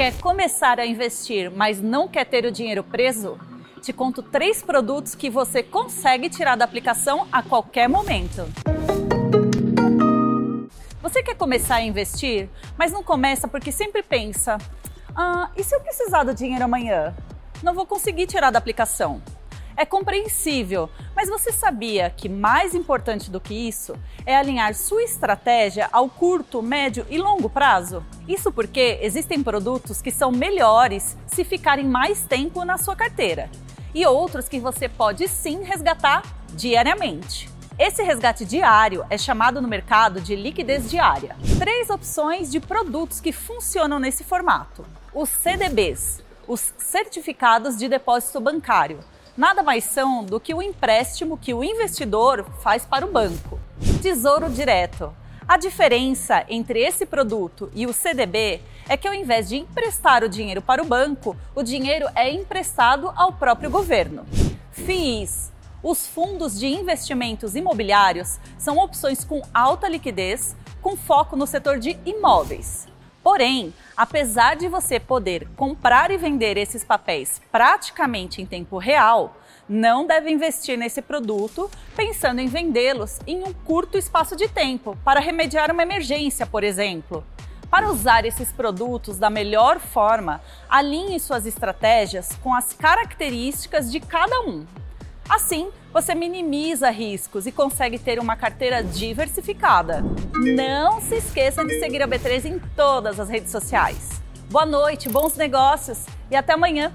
Quer começar a investir, mas não quer ter o dinheiro preso? Te conto três produtos que você consegue tirar da aplicação a qualquer momento. Você quer começar a investir, mas não começa porque sempre pensa: ah, e se eu precisar do dinheiro amanhã? Não vou conseguir tirar da aplicação. É compreensível, mas você sabia que mais importante do que isso é alinhar sua estratégia ao curto, médio e longo prazo? Isso porque existem produtos que são melhores se ficarem mais tempo na sua carteira e outros que você pode sim resgatar diariamente. Esse resgate diário é chamado no mercado de liquidez diária. Três opções de produtos que funcionam nesse formato: os CDBs, os certificados de depósito bancário. Nada mais são do que o empréstimo que o investidor faz para o banco. Tesouro Direto. A diferença entre esse produto e o CDB é que ao invés de emprestar o dinheiro para o banco, o dinheiro é emprestado ao próprio governo. FIIs. Os fundos de investimentos imobiliários são opções com alta liquidez, com foco no setor de imóveis. Porém, apesar de você poder comprar e vender esses papéis praticamente em tempo real, não deve investir nesse produto pensando em vendê-los em um curto espaço de tempo para remediar uma emergência, por exemplo. Para usar esses produtos da melhor forma, alinhe suas estratégias com as características de cada um. Assim, você minimiza riscos e consegue ter uma carteira diversificada. Não se esqueça de seguir a B3 em todas as redes sociais. Boa noite, bons negócios e até amanhã!